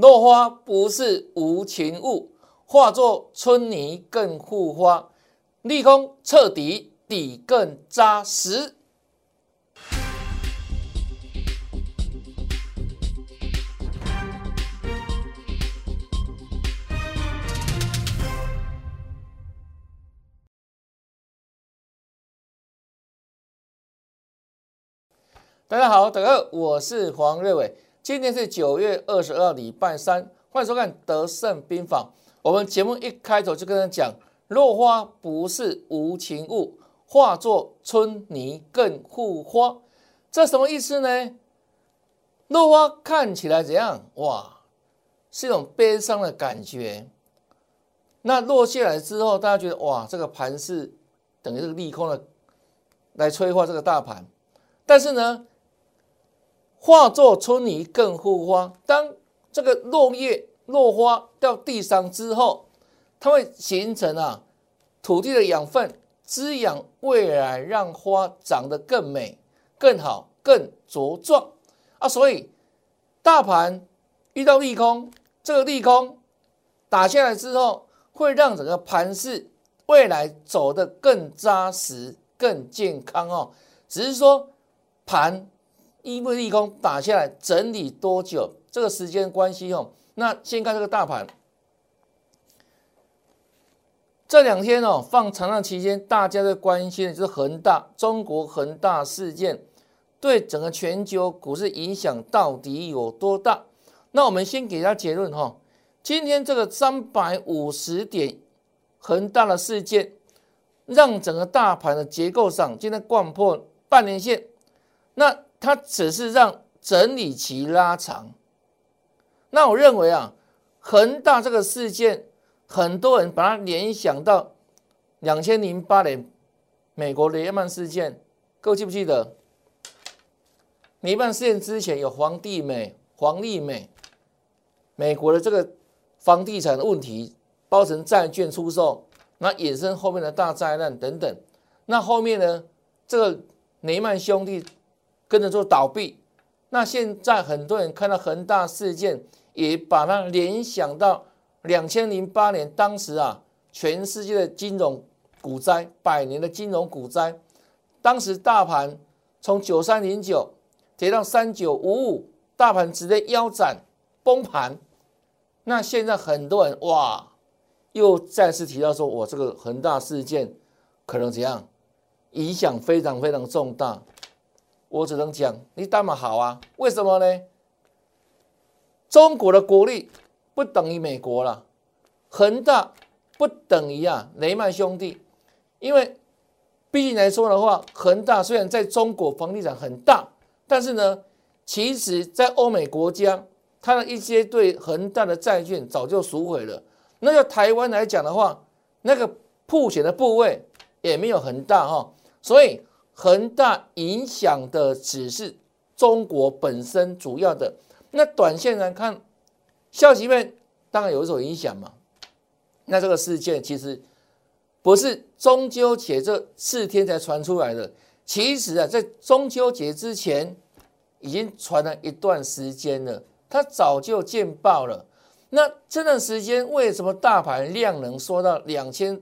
落花不是无情物，化作春泥更护花。利空彻底，底更扎实。大家好，大家好，我是黄瑞伟。今天是九月二十二，礼拜三，欢迎收看《德胜兵法》。我们节目一开头就跟他讲：落花不是无情物，化作春泥更护花。这什么意思呢？落花看起来怎样？哇，是一种悲伤的感觉。那落下来之后，大家觉得哇，这个盘是等于这个利空的来催化这个大盘。但是呢？化作春泥更护花。当这个落叶落花掉地上之后，它会形成啊土地的养分，滋养未来，让花长得更美、更好、更茁壮啊。所以大盘遇到利空，这个利空打下来之后，会让整个盘势未来走得更扎实、更健康哦。只是说盘。因为利空打下来，整理多久？这个时间关系哦。那先看这个大盘，这两天哦放长假期间，大家在关心的就是恒大，中国恒大事件对整个全球股市影响到底有多大？那我们先给他结论哈。今天这个三百五十点恒大的事件，让整个大盘的结构上今天贯破半年线，那。它只是让整理期拉长，那我认为啊，恒大这个事件，很多人把它联想到两千零八年美国雷曼事件，各位记不记得？雷曼事件之前有黄帝美、黄丽美，美国的这个房地产的问题，包成债券出售，那衍生后面的大灾难等等，那后面呢，这个雷曼兄弟。跟着做倒闭，那现在很多人看到恒大事件，也把它联想到两千零八年当时啊，全世界的金融股灾，百年的金融股灾，当时大盘从九三零九跌到三九五五，大盘直接腰斩崩盘。那现在很多人哇，又再次提到说，我这个恒大事件可能怎样，影响非常非常重大。我只能讲，你当然好啊？为什么呢？中国的国力不等于美国了，恒大不等于啊雷曼兄弟，因为毕竟来说的话，恒大虽然在中国房地产很大，但是呢，其实在欧美国家，它的一些对恒大的债券早就赎回了。那在台湾来讲的话，那个铺险的部位也没有很大哈，所以。恒大影响的只是中国本身主要的，那短线来看，消息面当然有所影响嘛。那这个事件其实不是中秋节这四天才传出来的，其实啊，在中秋节之前已经传了一段时间了，它早就见报了。那这段时间为什么大盘量能缩到两千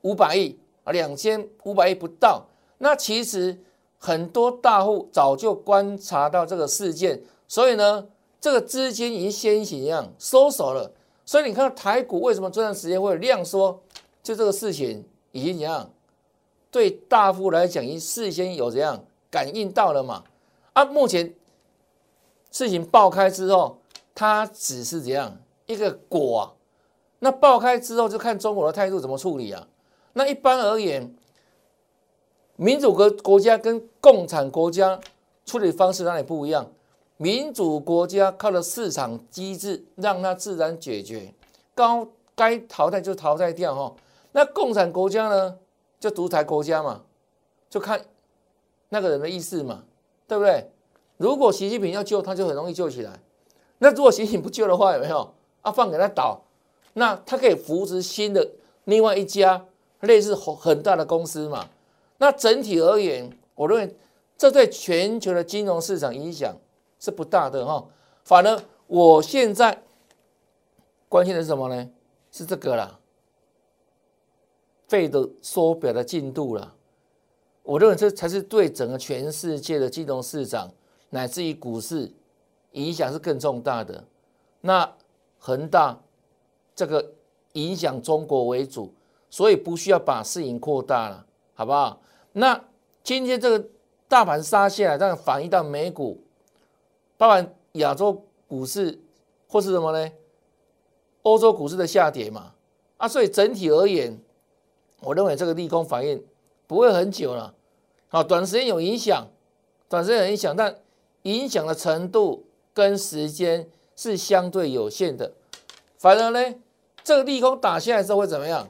五百亿啊？两千五百亿不到？那其实很多大户早就观察到这个事件，所以呢，这个资金已经先行一样收手了。所以你看到台股为什么这段时间会量缩？就这个事情已经怎样？对大户来讲，已经事先有怎样感应到了嘛？啊，目前事情爆开之后，它只是怎样一个果？那爆开之后，就看中国的态度怎么处理啊？那一般而言。民主国国家跟共产国家处理方式哪里不一样？民主国家靠的市场机制让它自然解决，高该淘汰就淘汰掉哈。那共产国家呢，就独裁国家嘛，就看那个人的意思嘛，对不对？如果习近平要救，他就很容易救起来。那如果习近平不救的话，有没有啊？放给他倒，那他可以扶持新的另外一家类似很很大的公司嘛？那整体而言，我认为这对全球的金融市场影响是不大的哈。反而我现在关心的是什么呢？是这个啦，费的缩表的进度了。我认为这才是对整个全世界的金融市场乃至于股市影响是更重大的。那恒大这个影响中国为主，所以不需要把事情扩大了，好不好？那今天这个大盘杀下来，这样反映到美股，包含亚洲股市或是什么呢？欧洲股市的下跌嘛，啊，所以整体而言，我认为这个利空反应不会很久了，好，短时间有影响，短时间有影响，但影响的程度跟时间是相对有限的。反而呢，这个利空打下来之后会怎么样？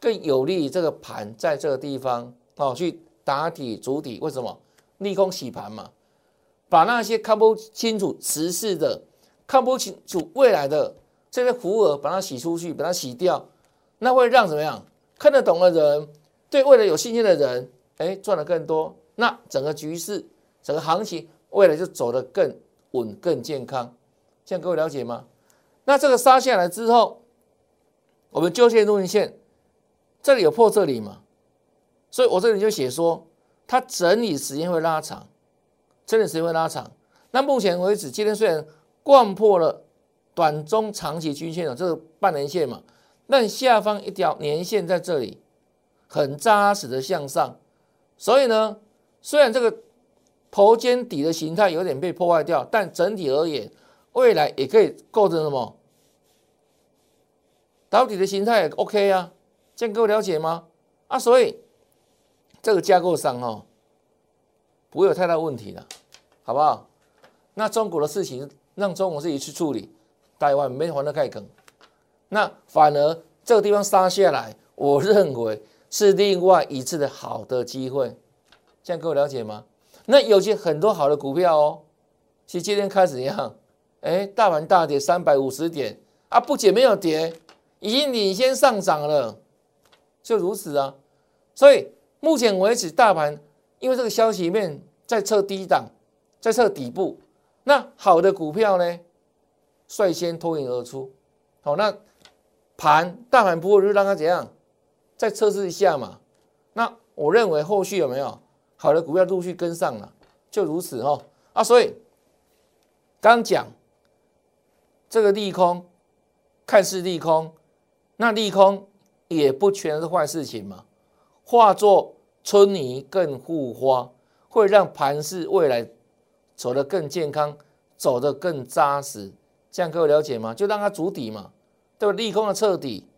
更有利于这个盘在这个地方哦去打底主底。为什么？利空洗盘嘛，把那些看不清楚时事的、看不清楚未来的。这些浮额把它洗出去，把它洗掉，那会让怎么样？看得懂的人，对未来有信心的人，哎，赚的更多。那整个局势、整个行情，未来就走得更稳、更健康。这样各位了解吗？那这个杀下来之后，我们纠结路线，这里有破这里嘛？所以我这里就写说，它整理时间会拉长，整理时间会拉长。那目前为止，今天虽然贯破了。短中长期均线的这个半年线嘛，那下方一条年线在这里很扎实的向上，所以呢，虽然这个头肩底的形态有点被破坏掉，但整体而言，未来也可以构成什么打底的形态也 OK 啊，这样各位了解吗？啊，所以这个架构上哦，不会有太大问题的，好不好？那中国的事情让中国自己去处理。台湾没还得开坑，那反而这个地方杀下来，我认为是另外一次的好的机会，这样各位了解吗？那有些很多好的股票哦，其实今天开始一样，哎，大盘大跌三百五十点啊，不仅没有跌，已经领先上涨了，就如此啊。所以目前为止，大盘因为这个消息面在测低档，在测底部，那好的股票呢？率先脱颖而出，好，那盘大盘不会就让它怎样再测试一下嘛？那我认为后续有没有好的股票陆续跟上了，就如此哦啊，所以刚讲这个利空看似利空，那利空也不全是坏事情嘛，化作春泥更护花，会让盘市未来走得更健康，走得更扎实。这样各位了解吗？就让它筑底嘛，对吧？利空的彻底，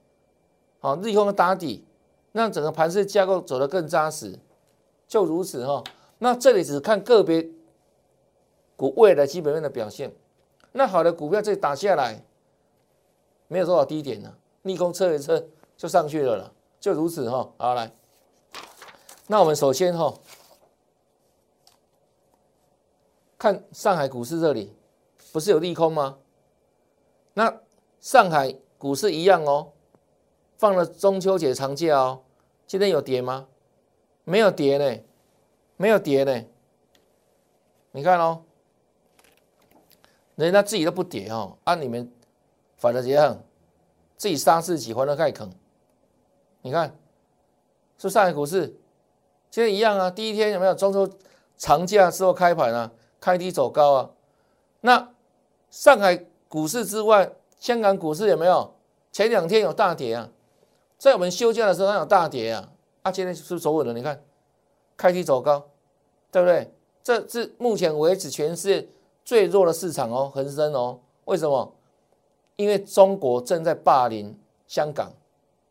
好，利空的打底，让整个盘势架构走得更扎实，就如此哈。那这里只看个别股未来基本面的表现。那好的股票这里打下来，没有多少低点呢，利空测一测就上去了了，就如此哈。好来，那我们首先哈，看上海股市这里，不是有利空吗？那上海股市一样哦，放了中秋节长假哦，今天有跌吗？没有跌呢，没有跌呢。你看哦，人家自己都不跌哦，按你们反而这样，自己杀自己，还了盖坑。你看，是上海股市今天一样啊，第一天有没有中秋长假之后开盘啊，开低走高啊？那上海。股市之外，香港股市有没有？前两天有大跌啊，在我们休假的时候，它有大跌啊。啊，今天是不是走稳了？你看，开低走高，对不对？这是目前为止全世界最弱的市场哦，恒生哦。为什么？因为中国正在霸凌香港，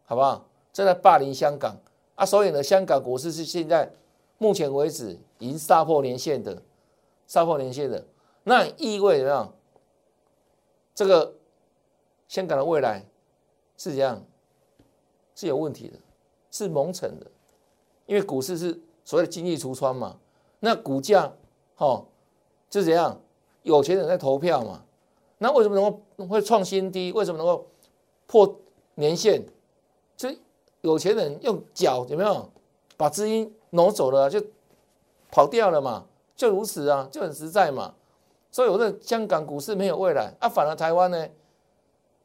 好不好？正在霸凌香港啊，所以呢，香港股市是现在目前为止已经杀破年线的，杀破年线的，那意味怎么样？这个香港的未来是怎样？是有问题的，是蒙尘的，因为股市是所谓的经济橱窗嘛。那股价，哦，是怎样？有钱人在投票嘛。那为什么能够会创新低？为什么能够破年线？就有钱人用脚有没有把资金挪走了，就跑掉了嘛？就如此啊，就很实在嘛。所以我认香港股市没有未来啊，反而台湾呢，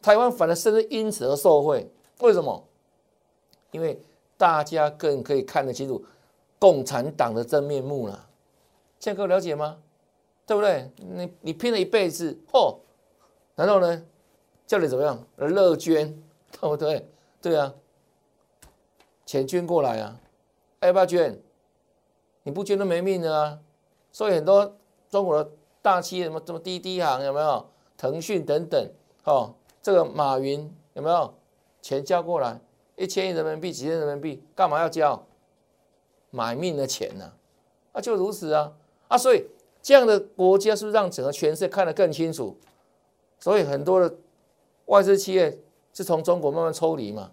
台湾反而甚至因此而受惠。为什么？因为大家更可以看得清楚共产党的真面目了。现在各位了解吗？对不对？你你拼了一辈子，哦！然后呢，叫你怎么样？乐捐，对不对？对啊，钱捐过来啊，要不要捐？你不捐都没命的啊！所以很多中国的大企业，什么什么滴滴行有没有？腾讯等等，哦，这个马云有没有钱交过来？一千亿人民币，几千人民币，干嘛要交？买命的钱呢？啊，就如此啊！啊，所以这样的国家是不是让整个全世界看得更清楚？所以很多的外资企业是从中国慢慢抽离嘛，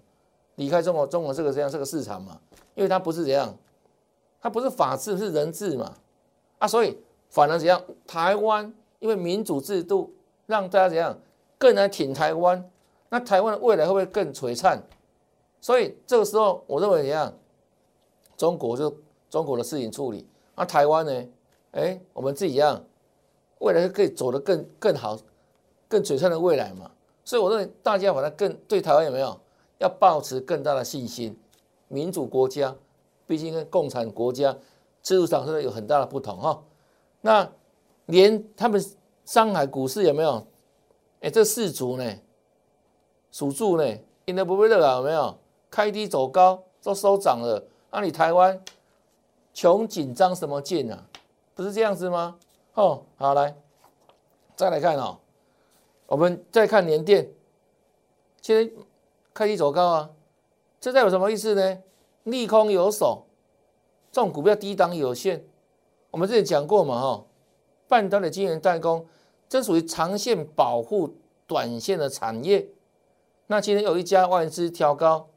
离开中国，中国这个这样这个市场嘛，因为它不是这样，它不是法治，是人治嘛。啊，所以反而怎样？台湾因为民主制度。让大家怎样更能挺台湾？那台湾的未来会不会更璀璨？所以这个时候，我认为怎样？中国就中国的事情处理，那台湾呢？哎，我们自己一样，未来可以走得更更好、更璀璨的未来嘛。所以我认为大家把它更对台湾有没有要保持更大的信心？民主国家毕竟跟共产国家制度上是有很大的不同哈。那连他们。上海股市有没有？哎，这四足呢？属猪呢？应该不会热啊？有没有？开低走高都收涨了。那你台湾穷紧张什么劲啊？不是这样子吗？哦，好来，再来看哦。我们再看联电，现在开低走高啊，这代表什么意思呢？利空有手，这种股票低档有限。我们之前讲过嘛，哈，半导体晶圆代工。这属于长线保护短线的产业。那今天有一家外资调高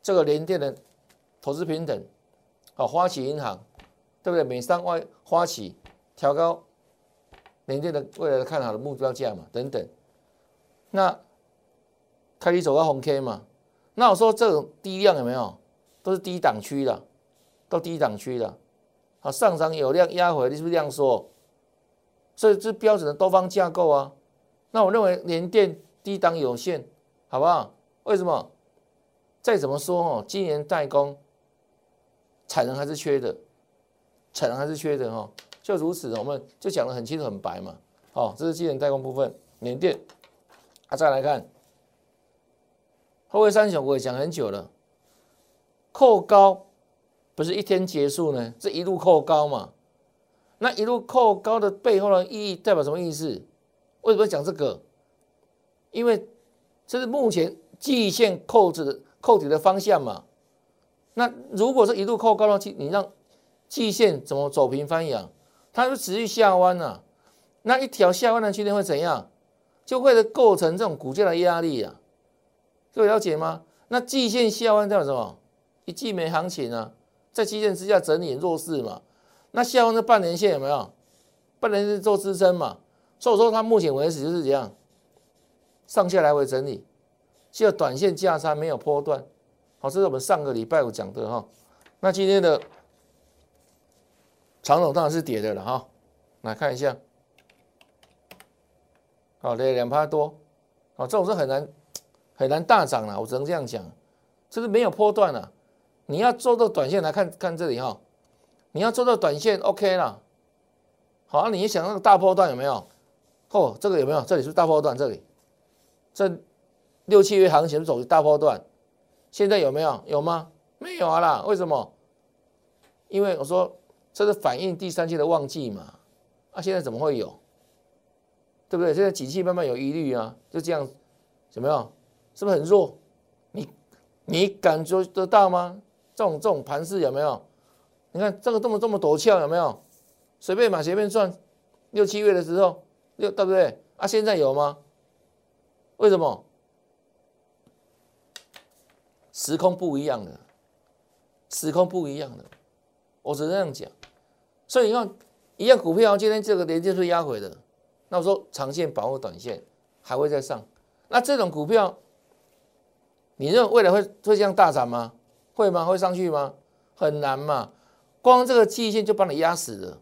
这个联电的投资平等，哦，花旗银行，对不对？美商外花旗调高联电的未来的看好的目标价嘛，等等。那开低走高红 K 嘛？那我说这种低量有没有？都是低档区的，都低档区的。好，上涨有量压回，你是不是这样说？所以这标准的多方架构啊，那我认为联电低档有限，好不好？为什么？再怎么说哦，今年代工产能还是缺的，产能还是缺的哈，就如此，我们就讲得很清楚很白嘛。好，这是今年代工部分，联电。啊，再来看后卫三雄，我也讲很久了，扣高不是一天结束呢，这一路扣高嘛。那一路扣高的背后的意义代表什么意思？为什么讲这个？因为这是目前季线扣子的扣底的方向嘛。那如果是一路扣高的话，你让季线怎么走平翻阳？它就持续下弯啊。那一条下弯的区间会怎样？就会构成这种股价的压力啊。各位了解吗？那季线下方代表什么？一季没行情啊，在季线之下整理弱势嘛。那下方的半年线有没有？半年线做支撑嘛，所以说它目前为止就是这样，上下来回整理，只有短线价差没有波段。好，这是我们上个礼拜五讲的哈。那今天的长总当然是跌的了哈，来看一下，好，跌两趴多，好，这种是很难很难大涨了，我只能这样讲，就是没有波段了。你要做到短线来看看这里哈。你要做到短线，OK 了。好，你想那个大波段有没有？哦，这个有没有？这里是大波段，这里这六七月行情走大波段，现在有没有？有吗？没有啊啦。为什么？因为我说这是反映第三季的旺季嘛。啊，现在怎么会有？对不对？现在景气慢慢有疑虑啊，就这样，有没有？是不是很弱？你你感觉得到吗？这种这种盘势有没有？你看这个这么这么陡峭有没有？随便买随便赚，六七月的时候，六对不对？啊，现在有吗？为什么？时空不一样的，时空不一样的，我只能这样讲。所以你看，一样股票今天这个连接是压回的，那我说长线保护短线还会再上，那这种股票，你认为未来会会这样大涨吗？会吗？会上去吗？很难嘛。光这个基线就把你压死了，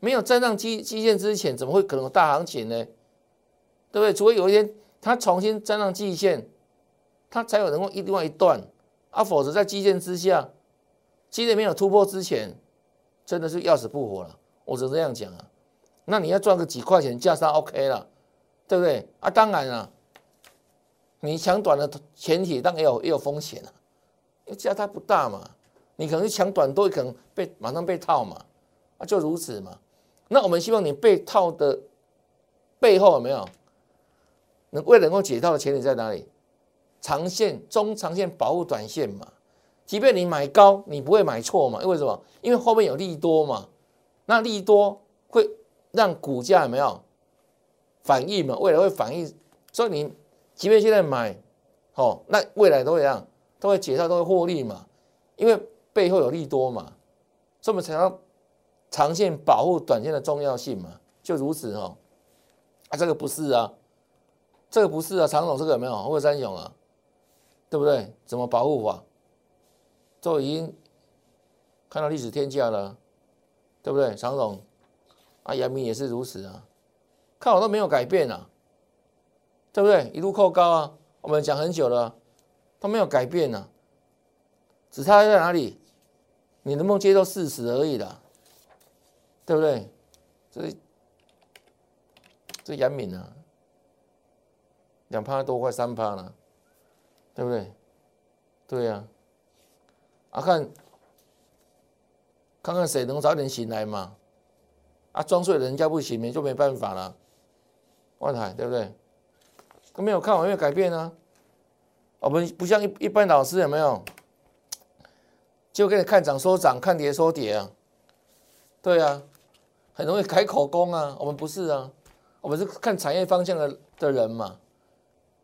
没有站上基基线之前，怎么会可能有大行情呢？对不对？除非有一天它重新站上季线，它才有能够一另外一段啊，否则在季线之下，季线没有突破之前，真的是要死不活了。我只能这样讲啊。那你要赚个几块钱价差 OK 了，对不对啊？当然了，你抢短的前提当然也有也有风险啊，因为价差不大嘛，你可能抢短多，可能被马上被套嘛，啊就如此嘛。那我们希望你被套的背后有没有？能为能够解套的前提在哪里？长线、中长线保护短线嘛。即便你买高，你不会买错嘛？因为什么？因为后面有利多嘛。那利多会。让股价有没有反应嘛？未来会反应，所以你即便现在买，哦，那未来都一样都会解套，都会获利嘛？因为背后有利多嘛，所以我们才要长线保护短线的重要性嘛，就如此哦。啊，这个不是啊，这个不是啊，常总这个有没有？或者三雄啊，对不对？怎么保护法？都已经看到历史天价了，对不对？常总。啊，杨明也是如此啊，看我都没有改变啊，对不对？一路扣高啊，我们讲很久了，都没有改变啊，只差在哪里？你能不能接受事实而已的，对不对？这这杨敏啊，两趴多快三趴了，对不对？对呀，啊看，看看谁能早点醒来嘛。啊，装睡人家不行，你就没办法了。万海对不对？都没有看完，没有改变啊。我们不像一一般老师有没有？就给你看涨说涨，看跌说跌啊。对啊，很容易改口供啊。我们不是啊，我们是看产业方向的的人嘛。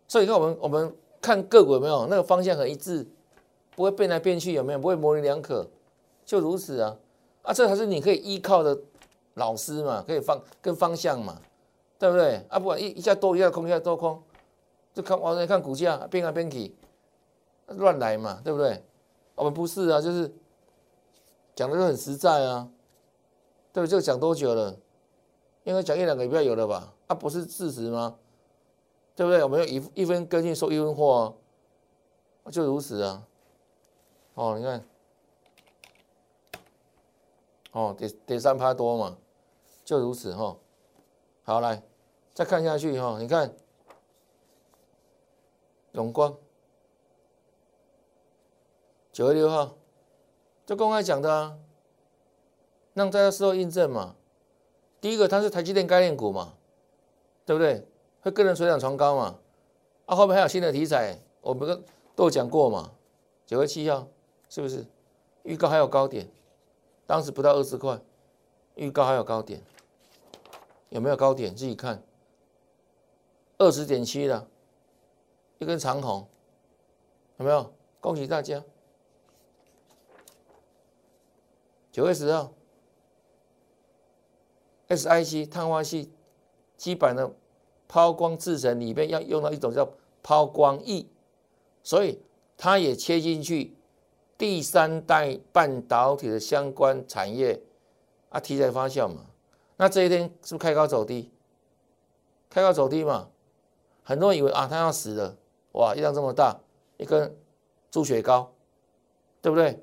所以你看我们我们看个股有没有那个方向很一致，不会变来变去有没有？不会模棱两可，就如此啊。啊，这才是你可以依靠的。老师嘛，可以方跟方向嘛，对不对？啊，不管一一下多一下空一下多空，就看往来看股价变来变去，乱来嘛，对不对？我们不是啊，就是讲的都很实在啊，对不对？这个讲多久了？应该讲一两个礼拜有了吧？啊，不是事实吗？对不对？我们要一一分耕耘收一分货，就如此啊。哦，你看，哦，得得三趴多嘛。就如此哈，好来，再看下去哈，你看永光九月六号，就公开讲的啊，让大家事后印证嘛。第一个，它是台积电概念股嘛，对不对？会个人水涨船高嘛。啊，后面还有新的题材，我们都有讲过嘛。九月七号是不是预告还有高点？当时不到二十块，预告还有高点。有没有高点？自己看，二十点七了，一根长红，有没有？恭喜大家！九月十号，SiC 碳化系基板的抛光制成里面要用到一种叫抛光液，所以它也切进去第三代半导体的相关产业啊，题材发酵嘛。那这一天是不是开高走低？开高走低嘛，很多人以为啊，他要死了，哇，一量这么大，一根猪血糕，对不对？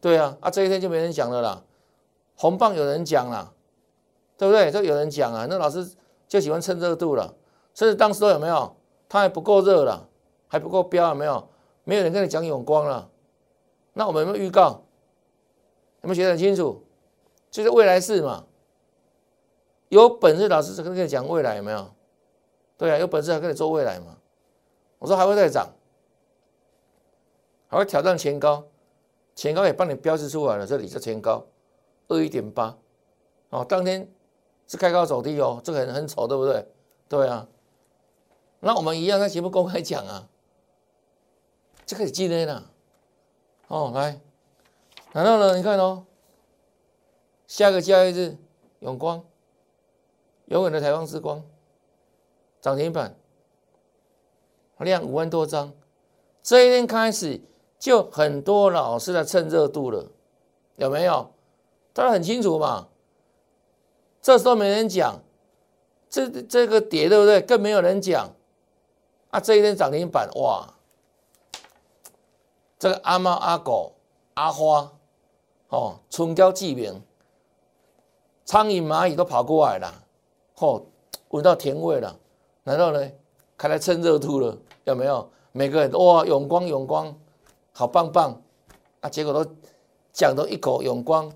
对啊，啊，这一天就没人讲了啦，红棒有人讲了，对不对？这有人讲啊，那老师就喜欢蹭热度了，甚至当时都有没有？他还不够热了，还不够标，有没有？没有人跟你讲永光了，那我们有没有预告？有没有写得很清楚？就是未来式嘛。有本事老师跟跟你讲未来有没有？对啊，有本事还跟你做未来嘛？我说还会再涨，还会挑战前高，前高也帮你标示出来了，这里是前高二一点八，哦，当天是开高走低哦，这个很很丑，对不对？对啊，那我们一样在节目公开讲啊，这个你记得呢？哦，来，然后呢？你看哦，下个交易日永光。永远的台湾之光涨停板，量五万多张，这一天开始就很多老师在蹭热度了，有没有？大家很清楚嘛？这时候没人讲，这这个跌对不对？更没有人讲，啊，这一天涨停板哇，这个阿猫阿狗阿花哦，春娇鸡鸣，苍蝇蚂蚁都跑过来了，哦，闻到甜味了，难道呢？开来蹭热度了，有没有？每个人都哇，永光永光，好棒棒啊！结果都讲到一口永光，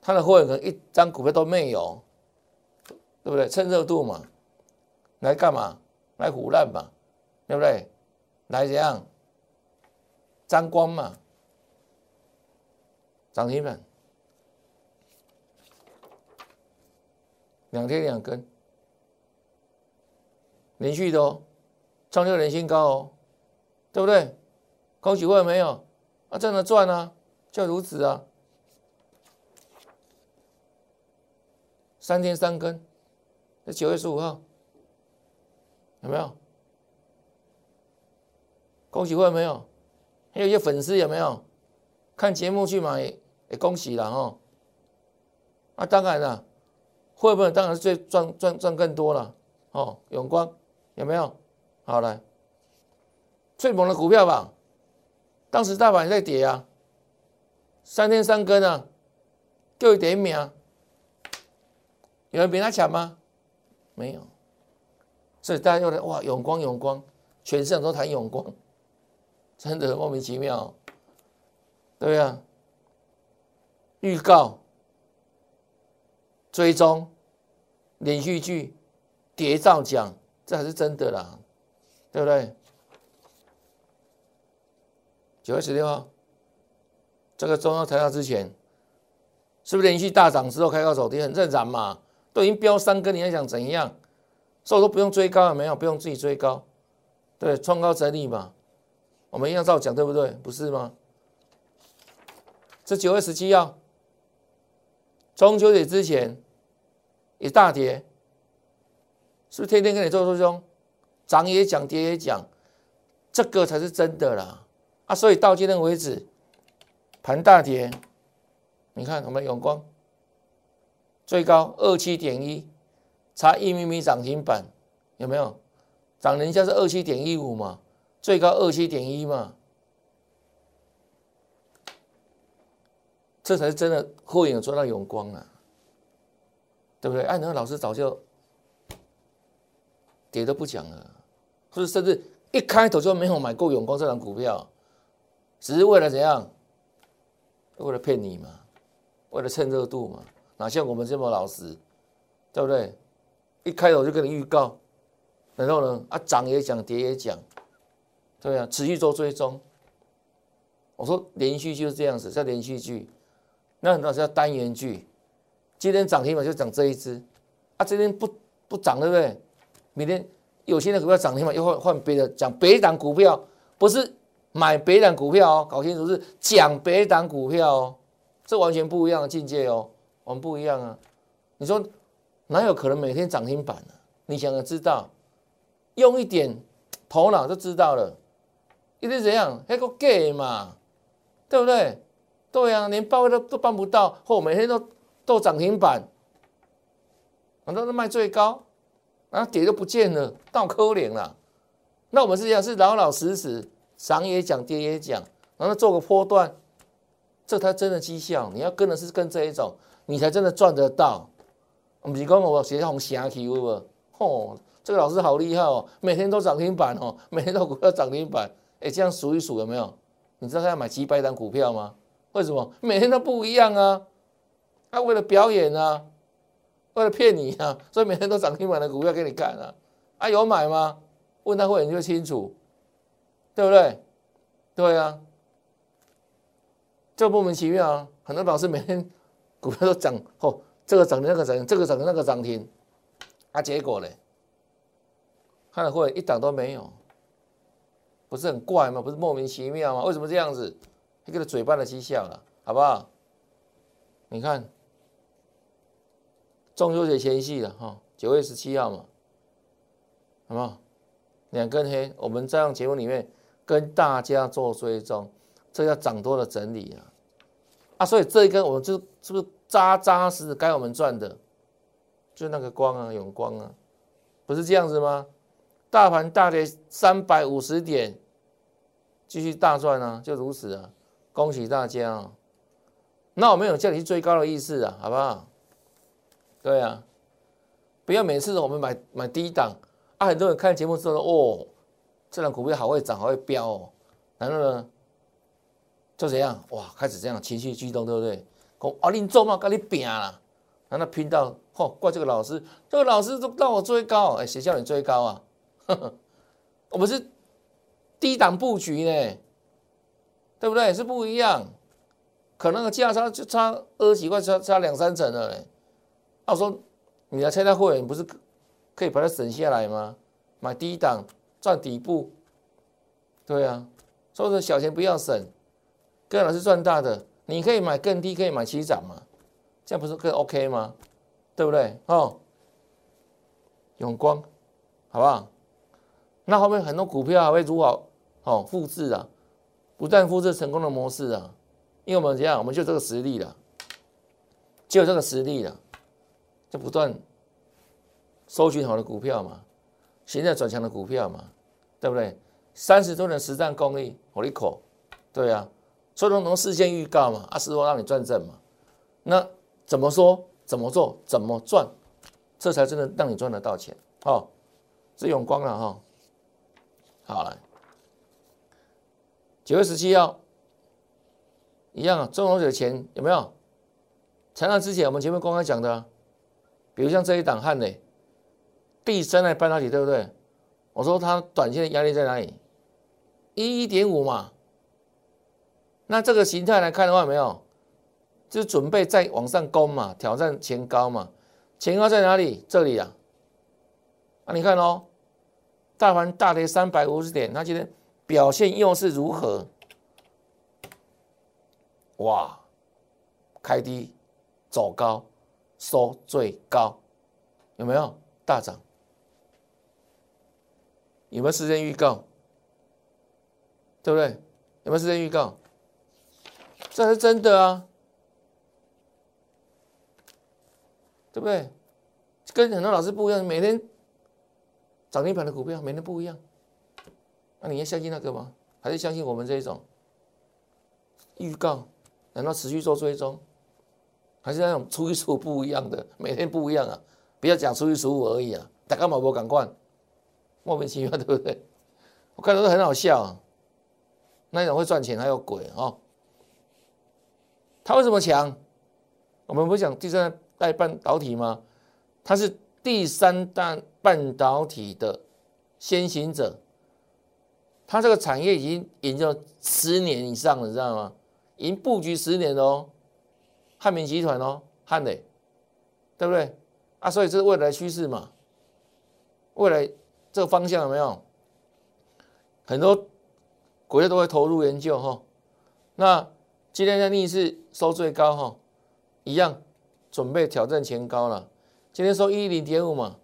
他的会员可能一张股票都没有，对不对？蹭热度嘛，来干嘛？来胡乱嘛，对不对？来怎样？沾光嘛，涨停板，两天两根。连续的哦，创六连新高哦，对不对？恭喜会没有？啊，真的赚啊，就如此啊。三天三更，这九月十五号有没有？恭喜会没有？还有一些粉丝有没有看节目去买？也恭喜了哦。啊，当然了，会不会当然是最赚赚赚更多了哦？永光。有没有？好来，最猛的股票吧。当时大盘在跌啊，三天三根啊，就一点名。有人比他强吗？没有。所以大家又来哇，永光永光，全市场都谈永光，真的莫名其妙。对呀，预告、追踪、连续剧、谍照奖。这还是真的啦，对不对？九月十六号，这个中央台大之前，是不是连续大涨之后开高走低，很正常嘛？都已经飙三根，你还想怎样？所以说不用追高，没有，不用自己追高，对，创高整理嘛，我们一样照讲，对不对？不是吗？这九月十七号，中秋节之前也大跌。是不天天跟你做做凶，涨也讲，跌也讲，这个才是真的啦啊！所以到今天为止，盘大跌，你看我们永光最高二七点一，差一米米涨停板，有没有？涨人家是二七点一五嘛，最高二七点一嘛，这才是真的后影做到永光啊，对不对？哎，那个老师早就。跌都不讲了，或者甚至一开头就没有买过永光这张股票，只是为了怎样？为了骗你嘛，为了蹭热度嘛，哪像我们这么老实，对不对？一开头就跟你预告，然后呢，啊涨也讲，跌也讲，对啊，持续做追踪。我说连续就是这样子，叫连续剧，那很多叫单元剧。今天涨停板就涨这一只，啊，今天不不涨，对不对？明天有些的股票涨停嘛，又换换别的讲别档股票，不是买别档股票哦，搞清楚是讲别档股票哦，这完全不一样的境界哦，我们不一样啊。你说哪有可能每天涨停板呢？你想要知道，用一点头脑就知道了，一定怎样？那个假嘛，对不对？对啊，连报都都办不到，或每天都都涨停板，很多都卖最高。啊，跌都不见了，到可怜了。那我们是这样，是老老实实，涨也讲，跌也讲，然后做个波段，这才真的绩效。你要跟的是跟这一种，你才真的赚得到。不是讲我学红霞气有无？吼，这个老师好厉害哦，每天都涨停板哦，每天都股票涨停板。哎，这样数一数有没有？你知道他要买几百单股票吗？为什么？每天都不一样啊。他为了表演啊。为了骗你啊，所以每天都涨停板的股票给你看啊，啊有买吗？问他会你就清楚，对不对？对啊，就莫名其妙啊，很多老师每天股票都涨，哦，这个涨停那个涨，这个涨停那个涨停，啊结果呢？看了会一档都没有，不是很怪吗？不是莫名其妙吗？为什么这样子？一个嘴巴的绩效了，好不好？你看。中秋节前夕了哈，九月十七号嘛，好不好？两根黑，我们在节目里面跟大家做追踪，这叫涨多的整理啊！啊，所以这一根我们就是不是扎扎实实该我们赚的，就那个光啊，永光啊，不是这样子吗？大盘大跌三百五十点，继续大赚啊，就如此啊，恭喜大家啊！那我没有叫你去追高的意思啊，好不好？对啊，不要每次我们买买低档啊，很多人看节目之后哦，这档股票好会涨，好会飙哦，然后呢，就怎样哇，开始这样情绪激动，对不对？讲啊，你做嘛，跟你拼啦，然后拼到嚯，怪这个老师，这个老师都让我追高，哎，谁叫你追高啊？我们是低档布局呢，对不对？是不一样，可能个价差就差二十几块，差差两三成了嘞。我说你来参加会员，不是可以把它省下来吗？买低档赚底部，对啊，所以说小钱不要省，跟老师赚大的。你可以买更低，可以买七涨嘛，这样不是更 OK 吗？对不对？哦，永光，好不好？那后面很多股票还会如何哦复制啊？不断复制成功的模式啊，因为我们这样，我们就这个实力了，就这个实力了，就不断搜寻好的股票嘛，现在转强的股票嘛，对不对？三十多年实战功力，我一口，对啊。所以说能事先预告嘛，啊，是说让你赚正嘛，那怎么说？怎么做？怎么赚？这才真的让你赚得到钱哦。是永光了哈，好来，九月十七号一样啊，中融的钱有没有？才那之前我们前面公开讲的，比如像这一档汉磊，第三代半导体对不对？我说它短线的压力在哪里？一一点五嘛。那这个形态来看的话，没有，就准备再往上攻嘛，挑战前高嘛，前高在哪里？这里啊，啊，你看哦，大盘大跌三百五十点，那今天表现又是如何？哇，开低走高，收最高，有没有大涨？有没有时间预告？对不对？有没有时间预告？这是真的啊，对不对？跟很多老师不一样，每天涨停板的股票每天不一样。那你要相信那个吗？还是相信我们这一种预告？难道持续做追踪？还是那种初一十五不一样的，每天不一样啊？不要讲初一十五而已啊！大家嘛不赶快，莫名其妙，对不对？我看到都很好笑啊，那种会赚钱还有鬼啊！它为什么强？我们不是讲第三代半导体吗？它是第三代半导体的先行者，它这个产业已经研究十年以上了，知道吗？已经布局十年了哦，汉明集团哦，汉磊，对不对？啊，所以这是未来趋势嘛，未来这个方向有没有？很多国家都会投入研究哈，那。今天的逆势收最高哈，一样准备挑战前高了。今天收一零点五嘛，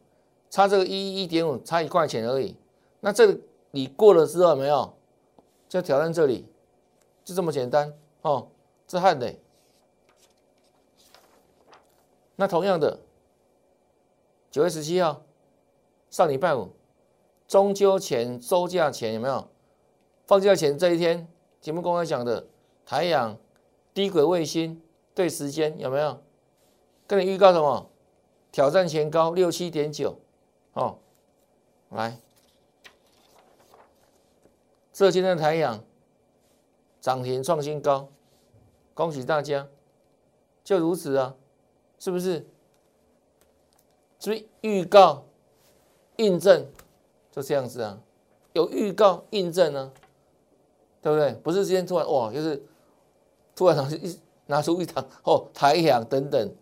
差这个一一点五差一块钱而已。那这里过了之后没有，就挑战这里，就这么简单哦。这汉的，那同样的，九月十七号上礼拜五，中秋前收假前有没有？放假前这一天，节目公开讲的。台阳低轨卫星对时间有没有？跟你预告什么？挑战前高六七点九哦，来，这今天的台阳涨停创新高，恭喜大家！就如此啊，是不是？是不是预告印证就这样子啊？有预告印证呢，对不对？不是今天突然哇，就是。突然拿出一拿出一档哦，台阳等等，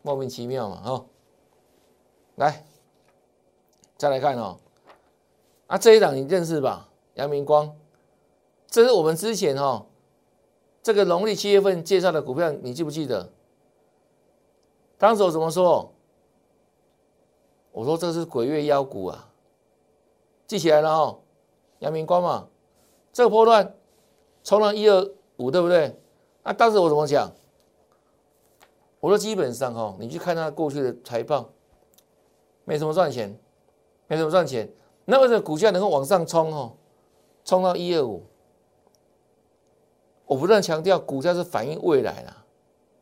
莫名其妙嘛哦，来再来看哦，啊这一档你认识吧？杨明光，这是我们之前哈这个农历七月份介绍的股票，你记不记得？当时我怎么说？我说这是鬼月妖股啊，记起来了哦，阳明光嘛，这个波段冲了一二。五对不对？那当时我怎么讲？我说基本上哈，你去看他过去的财报，没什么赚钱，没什么赚钱。那为什么股价能够往上冲哦？冲到一二五，我不断强调，股价是反映未来啦，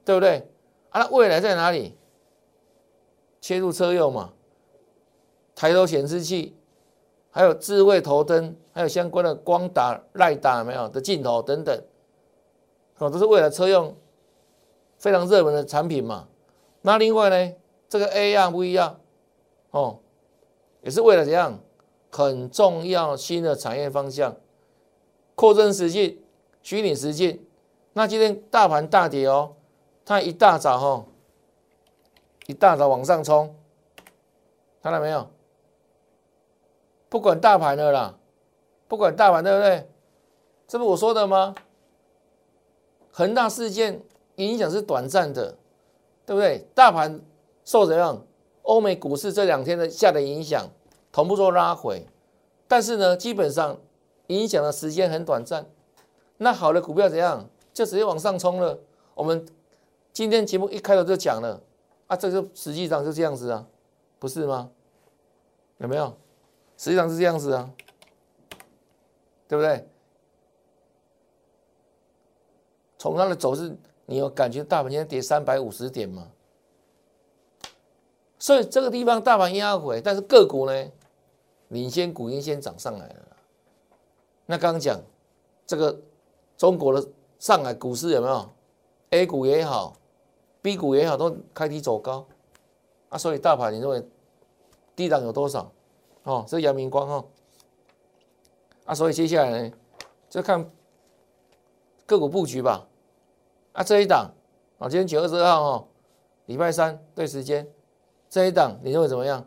对不对？那未来在哪里？切入车用嘛，抬头显示器，还有智慧头灯，还有相关的光打、赖打没有的镜头等等，哦，都是未来车用非常热门的产品嘛。那另外呢，这个 A 样不一样哦，也是为了怎样？很重要新的产业方向，扩增实境、虚拟实境。那今天大盘大跌哦，它一大早哈，一大早往上冲，看到没有？不管大盘的啦，不管大盘对不对？这不我说的吗？恒大事件影响是短暂的，对不对？大盘受怎样？欧美股市这两天的下的影响。同步做拉回，但是呢，基本上影响的时间很短暂。那好的股票怎样？就直接往上冲了。我们今天节目一开头就讲了啊，这个实际上就这样子啊，不是吗？有没有？实际上是这样子啊，对不对？从它的走势，你有感觉大盘今天跌三百五十点吗？所以这个地方大盘压回，但是个股呢？领先股已经先涨上来了。那刚刚讲这个中国的上海股市有没有？A 股也好，B 股也好，都开低走高啊。所以大盘你认为低档有多少？哦，这阳明光哦。啊，所以接下来呢，就看个股布局吧。啊，这一档啊，今天九月二十二号哦，礼拜三对时间，这一档你认为怎么样？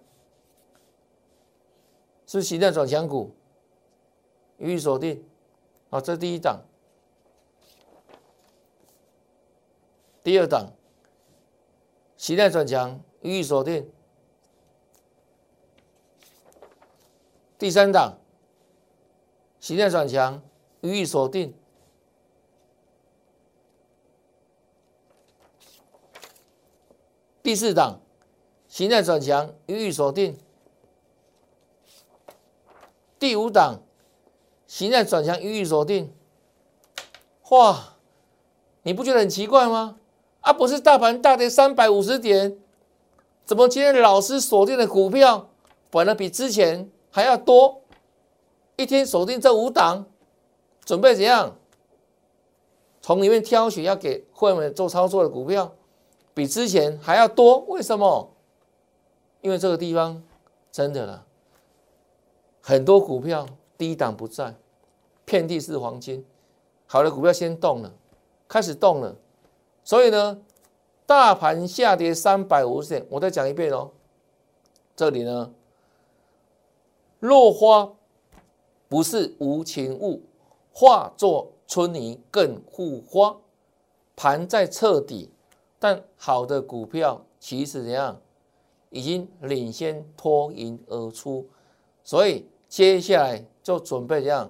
是形态转强股，予以锁定。啊，这第一档，第二档，形态转强，予以锁定。第三档，形态转强，予以锁定。第四档，形态转强，予以锁定。第五档，形态转强，予以锁定。哇，你不觉得很奇怪吗？啊，不是大盘大跌三百五十点，怎么今天老师锁定的股票反而比之前还要多？一天锁定这五档，准备怎样？从里面挑选要给会员们做操作的股票，比之前还要多？为什么？因为这个地方真的了。很多股票低档不在，遍地是黄金。好的股票先动了，开始动了，所以呢，大盘下跌三百五十点，我再讲一遍哦。这里呢，落花不是无情物，化作春泥更护花。盘在彻底，但好的股票其实怎样，已经领先脱颖而出。所以接下来就准备这样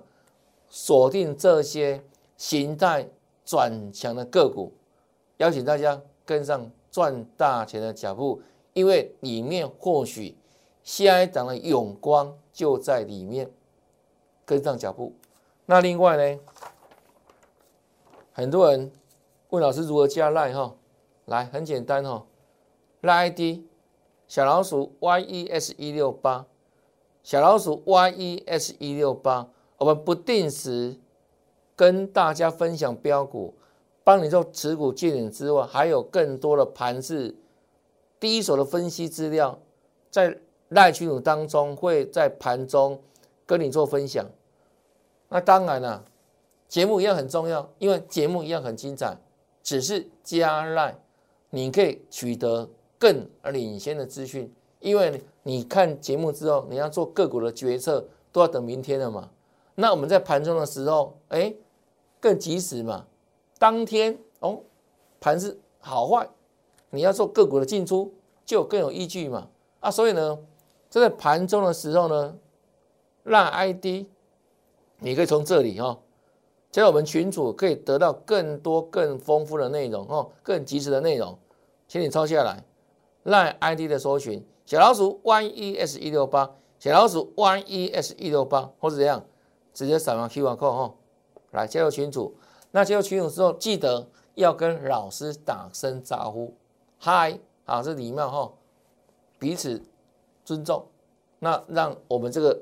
锁定这些形态转强的个股，邀请大家跟上赚大钱的脚步，因为里面或许下一档的永光就在里面，跟上脚步。那另外呢，很多人问老师如何加赖哈，来很简单哈，赖 ID 小老鼠 yes 一六八。小老鼠 yes 一六八，我们不定时跟大家分享标股，帮你做持股建领之外，还有更多的盘是第一手的分析资料，在赖群组当中会在盘中跟你做分享。那当然了，节目一样很重要，因为节目一样很精彩，只是加赖你可以取得更领先的资讯。因为你看节目之后，你要做个股的决策，都要等明天了嘛。那我们在盘中的时候，哎，更及时嘛。当天哦，盘是好坏，你要做个股的进出，就更有依据嘛。啊，所以呢，这在盘中的时候呢，让 ID，你可以从这里哈，加入我们群主，可以得到更多更丰富的内容哦，更及时的内容，请你抄下来，让 ID 的搜寻。小老鼠 yes 一六八，小老鼠 Y E S 一六八或者怎样，直接扫描 Q R code 哈，来加入群组。那加入群组之后，记得要跟老师打声招呼，嗨，啊，这礼貌哈，彼此尊重，那让我们这个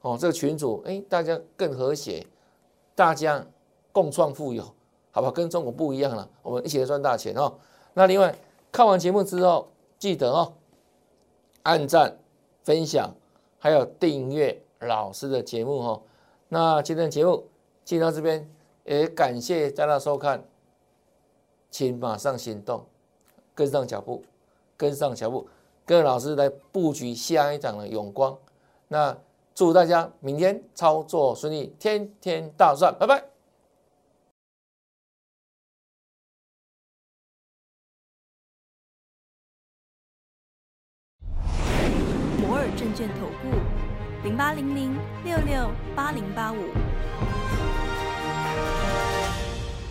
哦这个群组哎大家更和谐，大家共创富有，好吧？跟中国不一样了，我们一起来赚大钱哦。那另外看完节目之后，记得哦，按赞、分享，还有订阅老师的节目哦。那今天的节目就到这边。也感谢大家收看，请马上行动，跟上脚步，跟上脚步，跟老师来布局下一档的永光。那祝大家明天操作顺利，天天大赚，拜拜。摩尔证券投顾，零八零零六六八零八五。